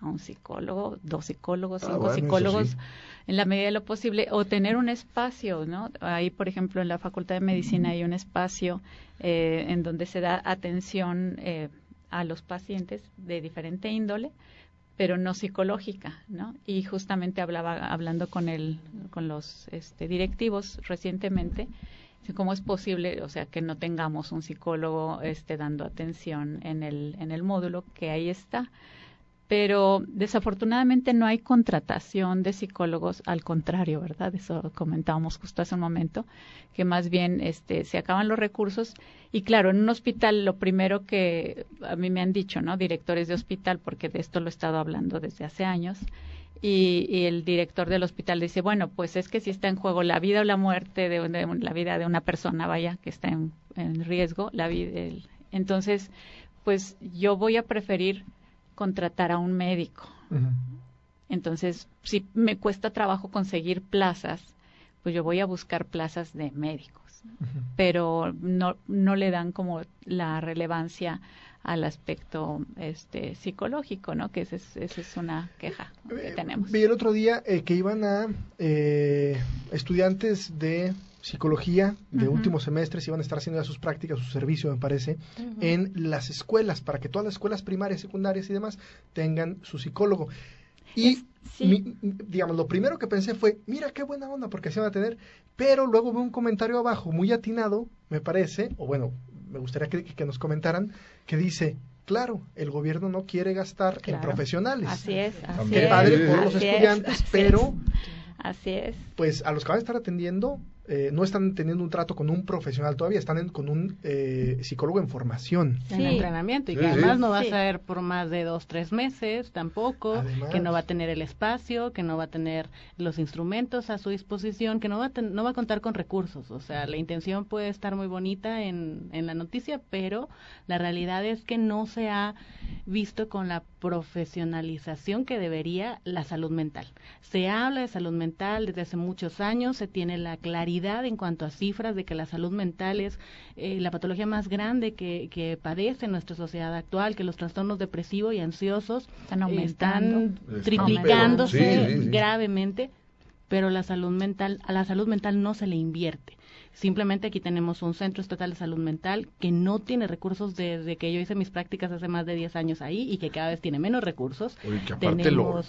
a un psicólogo, dos psicólogos, ah, cinco psicólogos, en la medida de lo posible, o tener un espacio, ¿no? Ahí, por ejemplo, en la Facultad de Medicina hay un espacio eh, en donde se da atención eh, a los pacientes de diferente índole, pero no psicológica, ¿no? Y justamente hablaba hablando con el con los este, directivos recientemente cómo es posible, o sea, que no tengamos un psicólogo este dando atención en el en el módulo que ahí está pero desafortunadamente no hay contratación de psicólogos, al contrario, ¿verdad? Eso comentábamos justo hace un momento, que más bien este, se acaban los recursos y claro, en un hospital lo primero que a mí me han dicho, ¿no? Directores de hospital, porque de esto lo he estado hablando desde hace años, y, el director del hospital dice, bueno, pues es que si está en juego la vida o la muerte de, la vida de una persona, vaya, que está en, riesgo, la vida, entonces, pues yo voy a preferir contratar a un médico. Entonces, si me cuesta trabajo conseguir plazas, pues yo voy a buscar plazas de médicos, pero no, no le dan como la relevancia al aspecto este psicológico, ¿no? Que esa es, es una queja que eh, tenemos. Vi el otro día eh, que iban a eh, estudiantes de psicología de últimos semestres iban a estar haciendo ya sus prácticas, su servicio, me parece, en las escuelas, para que todas las escuelas primarias, secundarias y demás tengan su psicólogo. Y, digamos, lo primero que pensé fue, mira qué buena onda, porque se van a tener, pero luego veo un comentario abajo muy atinado, me parece, o bueno, me gustaría que, que nos comentaran, que dice, claro, el gobierno no quiere gastar en profesionales. Así es, así Qué padre por los estudiantes, pero Así es. Pues a los que van a estar atendiendo eh, no están teniendo un trato con un profesional todavía, están con un eh, psicólogo en formación. En entrenamiento y que además no va a ser por más de dos, tres meses tampoco, que no va a tener el espacio, que no va a tener los instrumentos a su disposición, que no va a, no va a contar con recursos. O sea, la intención puede estar muy bonita en, en la noticia, pero la realidad es que no se ha visto con la profesionalización que debería la salud mental. Se habla de salud mental desde hace muchos años, se tiene la claridad en cuanto a cifras de que la salud mental es eh, la patología más grande que, que, padece nuestra sociedad actual, que los trastornos depresivos y ansiosos están, triplicándose gravemente, pero la salud mental, a la salud mental no se le invierte. Simplemente aquí tenemos un centro estatal de salud mental que no tiene recursos desde que yo hice mis prácticas hace más de 10 años ahí y que cada vez tiene menos recursos. que aparte lo...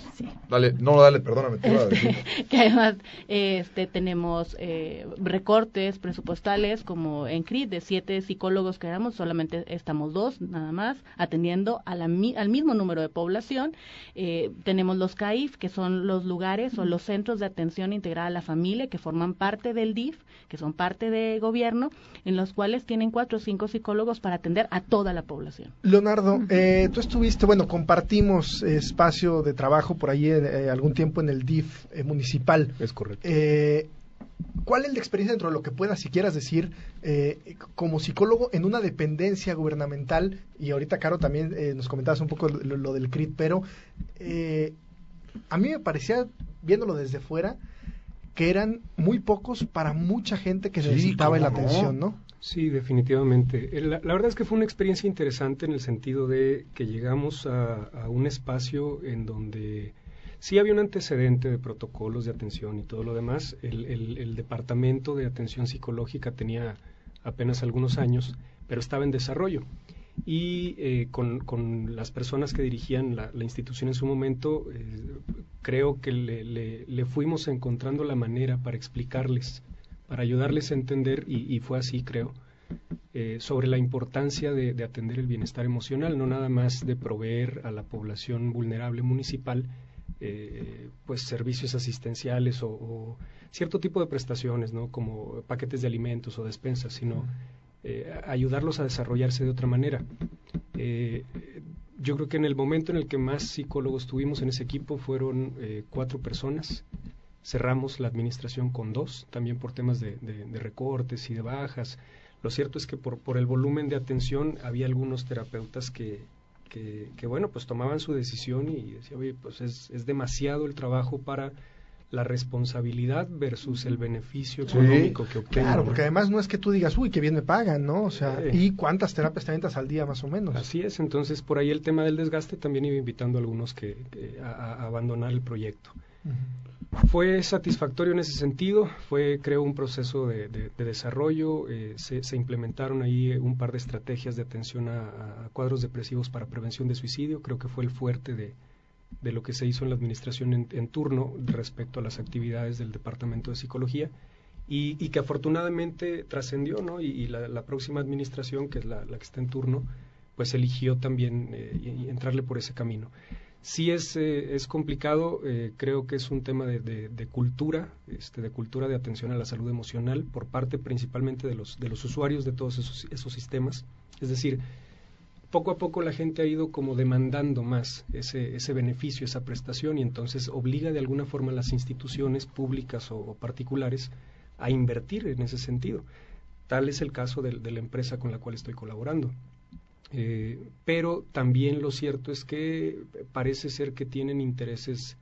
Dale, no, dale, perdóname. Este, que además este, tenemos eh, recortes presupuestales como en CRIT de siete psicólogos que éramos, solamente estamos dos nada más atendiendo a la, al mismo número de población. Eh, tenemos los CAIF, que son los lugares o los centros de atención integrada a la familia que forman parte del DIF, que son parte de gobierno, en los cuales tienen cuatro o cinco psicólogos para atender a toda la población. Leonardo, eh, tú estuviste, bueno, compartimos espacio de trabajo por ahí eh, algún tiempo en el DIF eh, municipal. Es correcto. ¿Cuál es la experiencia dentro de lo que puedas, si quieras decir, como psicólogo en una dependencia gubernamental? Y ahorita, Caro, también nos comentabas un poco lo, lo del CRIT, pero a mí me parecía, viéndolo desde fuera, que eran muy pocos para mucha gente que necesitaba la atención, ¿no? Sí, definitivamente. La, verdad es que fue una experiencia interesante en el sentido de que llegamos a, un espacio en donde sí había un antecedente de protocolos de atención y todo lo demás. el departamento de atención psicológica tenía apenas algunos años, pero estaba en desarrollo y eh, con, con, las personas que dirigían la, institución en su momento, eh, creo que le, le, fuimos encontrando la manera para explicarles, para ayudarles a entender, y, fue así, creo, eh, sobre la importancia de, atender el bienestar emocional, no nada más de proveer a la población vulnerable municipal pues servicios asistenciales o, cierto tipo de prestaciones, ¿no? como paquetes de alimentos o despensas, sino eh, ayudarlos a desarrollarse de otra manera. Eh, yo creo que en el momento en el que más psicólogos tuvimos en ese equipo fueron eh, cuatro personas. Cerramos la administración con dos, también por temas de, recortes y de bajas. Lo cierto es que por, por, el volumen de atención había algunos terapeutas que, que, bueno, pues tomaban su decisión y decían, oye, pues es, es demasiado el trabajo para la responsabilidad versus el beneficio económico que obtengo. Claro, porque además no es que tú digas, uy, qué bien me pagan, ¿no? O sea, ¿y cuántas terapias te al día más o menos? Así es, entonces por ahí el tema del desgaste también iba invitando a algunos que, a, abandonar el proyecto. Fue satisfactorio en ese sentido, fue creo un proceso de, desarrollo, eh, se, implementaron ahí un par de estrategias de atención a cuadros depresivos para prevención de suicidio, creo que fue el fuerte de, de lo que se hizo en la administración en, turno respecto a las actividades del Departamento de Psicología y, que afortunadamente trascendió, ¿no? Y, la, próxima administración, que es la, que está en turno, pues eligió también eh, entrarle por ese camino. Sí es, eh, es complicado, eh, creo que es un tema de, de, cultura, este, de cultura de atención a la salud emocional por parte principalmente de los, de los usuarios de todos esos, esos sistemas. Es decir, poco a poco la gente ha ido como demandando más ese, ese beneficio, esa prestación, y entonces obliga de alguna forma a las instituciones públicas o, particulares a invertir en ese sentido. Tal es el caso de, la empresa con la cual estoy colaborando. Eh, pero también lo cierto es que parece ser que tienen intereses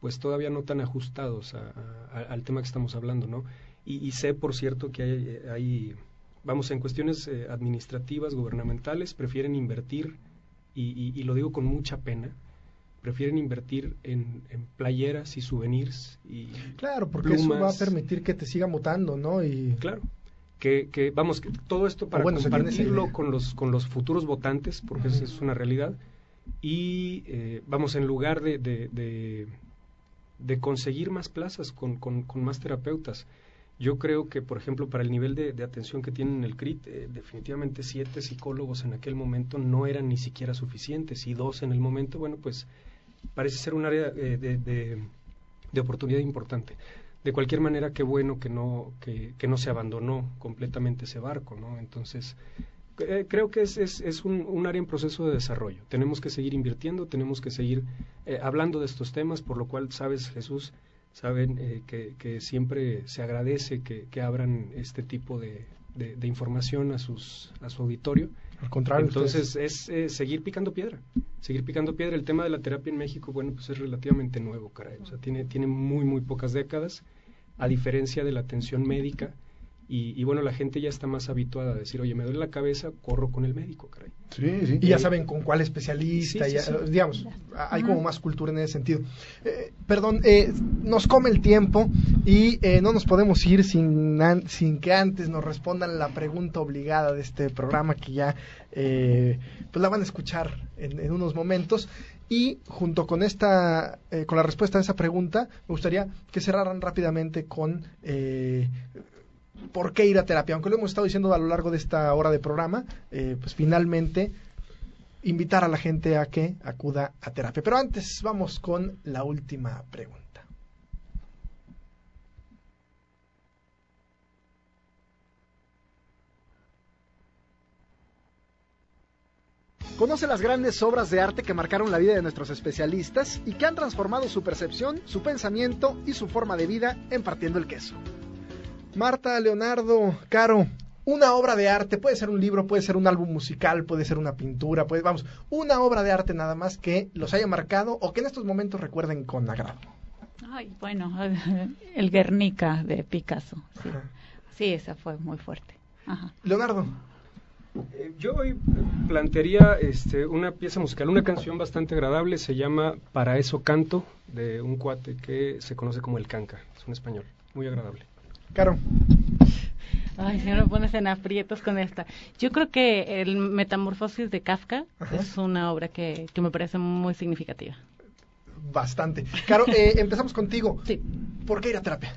pues todavía no tan ajustados al tema que estamos hablando, ¿no? Y, sé, por cierto, que hay vamos, en cuestiones eh, administrativas, gubernamentales, prefieren invertir, y, lo digo con mucha pena, prefieren invertir en, playeras y souvenirs y claro porque eso va a permitir que te siga mutando no y claro que, que vamos que todo esto para compartirlo con los con los futuros votantes porque eso es una realidad y eh, vamos en lugar de, de, de, conseguir más plazas con, con, con más terapeutas Yo creo que, por ejemplo, para el nivel de, atención que tienen en el CRIT, eh, definitivamente siete psicólogos en aquel momento no eran ni siquiera suficientes y dos en el momento, bueno, pues parece ser un área eh, de, de, oportunidad importante. De cualquier manera, qué bueno que no, que, no se abandonó completamente ese barco, ¿no? Entonces, eh, creo que es, es, es un, un, área en proceso de desarrollo. Tenemos que seguir invirtiendo, tenemos que seguir hablando de estos temas, por lo cual, sabes, Jesús, saben eh, que, siempre se agradece que, abran este tipo de, de, información a, sus, a su auditorio. Al contrario. Entonces es eh, seguir picando piedra, seguir picando piedra. El tema de la terapia en México, bueno, pues es relativamente nuevo, caray. O sea, tiene, tiene muy, muy pocas décadas, a diferencia de la atención médica y, bueno, la gente ya está más habituada a decir, oye, me duele la cabeza, corro con el médico, caray. Sí, sí. Y ya saben con cuál especialista, ya, digamos, hay como más cultura en ese sentido. Eh, perdón, eh, nos come el tiempo y eh, no nos podemos ir sin, sin que antes nos respondan la pregunta obligada de este programa que ya pues la van a escuchar en, en unos momentos. Y junto con esta, con la respuesta a esa pregunta, me gustaría que cerraran rápidamente con por qué ir a terapia. Aunque lo hemos estado diciendo a lo largo de esta hora de programa, eh, pues finalmente invitar a la gente a que acuda a terapia. Pero antes vamos con la última pregunta. Conoce las grandes obras de arte que marcaron la vida de nuestros especialistas y que han transformado su percepción, su pensamiento y su forma de vida en partiendo el queso. Marta, Leonardo, Caro, una obra de arte, puede ser un libro, puede ser un álbum musical, puede ser una pintura, puede, vamos, una obra de arte nada más que los haya marcado o que en estos momentos recuerden con agrado. Ay, bueno, el Guernica de Picasso, sí, sí esa fue muy fuerte. Leonardo. Eh, yo hoy plantearía este, una pieza musical, una canción bastante agradable, se llama Para eso canto, de un cuate que se conoce como El Canca, es un español, muy agradable. Caro. Ay, si no me pones en aprietos con esta. Yo creo que el Metamorfosis de Kafka es una obra que, que me parece muy significativa. Bastante. Caro, eh, empezamos contigo. Sí. ¿Por qué ir a terapia?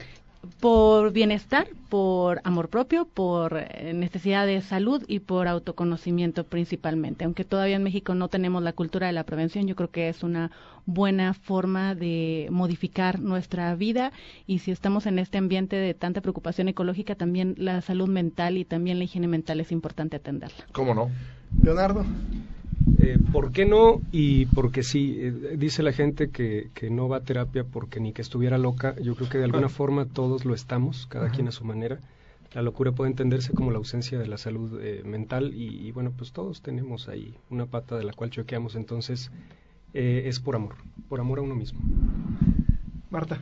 Por bienestar, por amor propio, por eh, necesidad de salud y por autoconocimiento principalmente. Aunque todavía en México no tenemos la cultura de la prevención, yo creo que es una buena forma de modificar nuestra vida y si estamos en este ambiente de tanta preocupación ecológica, también la salud mental y también la higiene mental es importante atenderla. ¿Cómo no? Leonardo. Eh, ¿Por qué no? Y porque sí, eh, dice la gente que, que, no va a terapia porque ni que estuviera loca. Yo creo que de alguna forma todos lo estamos, cada quien a su manera. La locura puede entenderse como la ausencia de la salud eh, mental y, bueno, pues todos tenemos ahí una pata de la cual choqueamos. Entonces, es por amor, por amor a uno mismo. Marta.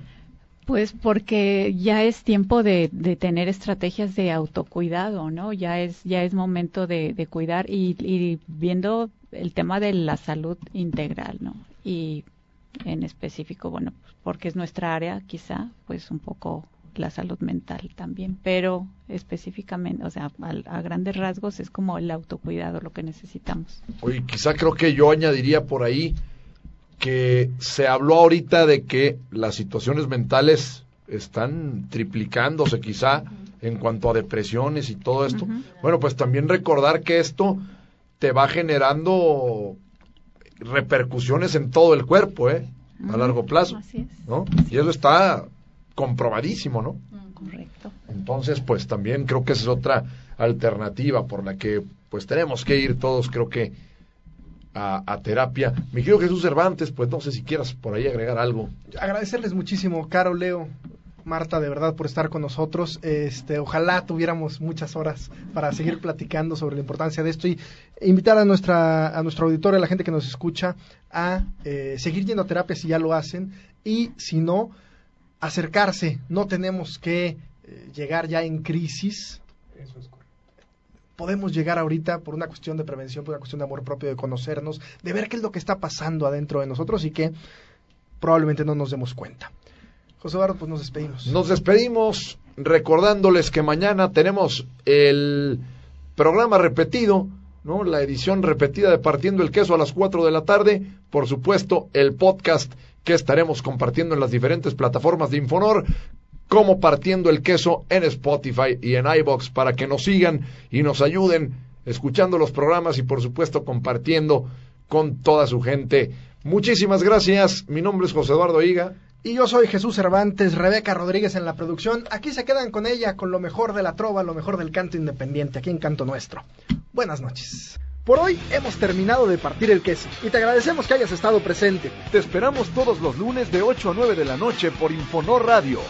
Pues porque ya es tiempo de, de, tener estrategias de autocuidado, ¿no? Ya es ya es momento de, de cuidar y, y, viendo el tema de la salud integral, ¿no? Y en específico, bueno, porque es nuestra área, quizá, pues un poco la salud mental también, pero específicamente, o sea, a, a, grandes rasgos es como el autocuidado lo que necesitamos. Oye, quizá creo que yo añadiría por ahí que se habló ahorita de que las situaciones mentales están triplicándose quizá en cuanto a depresiones y todo esto. Bueno, pues también recordar que esto te va generando repercusiones en todo el cuerpo, ¿eh? A largo plazo, ¿no? Y eso está comprobadísimo, ¿no? Correcto. Entonces, pues también creo que esa es otra alternativa por la que pues tenemos que ir todos, creo que a, terapia. Mi querido Jesús Cervantes, pues no sé si quieras por ahí agregar algo. Agradecerles muchísimo, Caro, Leo, Marta, de verdad, por estar con nosotros. Este, ojalá tuviéramos muchas horas para seguir platicando sobre la importancia de esto y invitar a nuestra, a nuestro auditorio, a la gente que nos escucha, a eh, seguir yendo a terapia si ya lo hacen y si no, acercarse. No tenemos que eh, llegar ya en crisis. Eso es podemos llegar ahorita por una cuestión de prevención, por una cuestión de amor propio, de conocernos, de ver qué es lo que está pasando adentro de nosotros y que probablemente no nos demos cuenta. José Barro, pues nos despedimos. Nos despedimos recordándoles que mañana tenemos el programa repetido, ¿no? La edición repetida de Partiendo el Queso a las 4 de la tarde. Por supuesto, el podcast que estaremos compartiendo en las diferentes plataformas de Infonor como Partiendo el Queso en Spotify y en iBox para que nos sigan y nos ayuden escuchando los programas y por supuesto compartiendo con toda su gente. Muchísimas gracias. Mi nombre es José Eduardo Higa. Y yo soy Jesús Cervantes, Rebeca Rodríguez en la producción. Aquí se quedan con ella, con lo mejor de la trova, lo mejor del canto independiente, aquí en Canto Nuestro. Buenas noches. Por hoy hemos terminado de partir el queso y te agradecemos que hayas estado presente. Te esperamos todos los lunes de 8 a 9 de la noche por Infonor Radio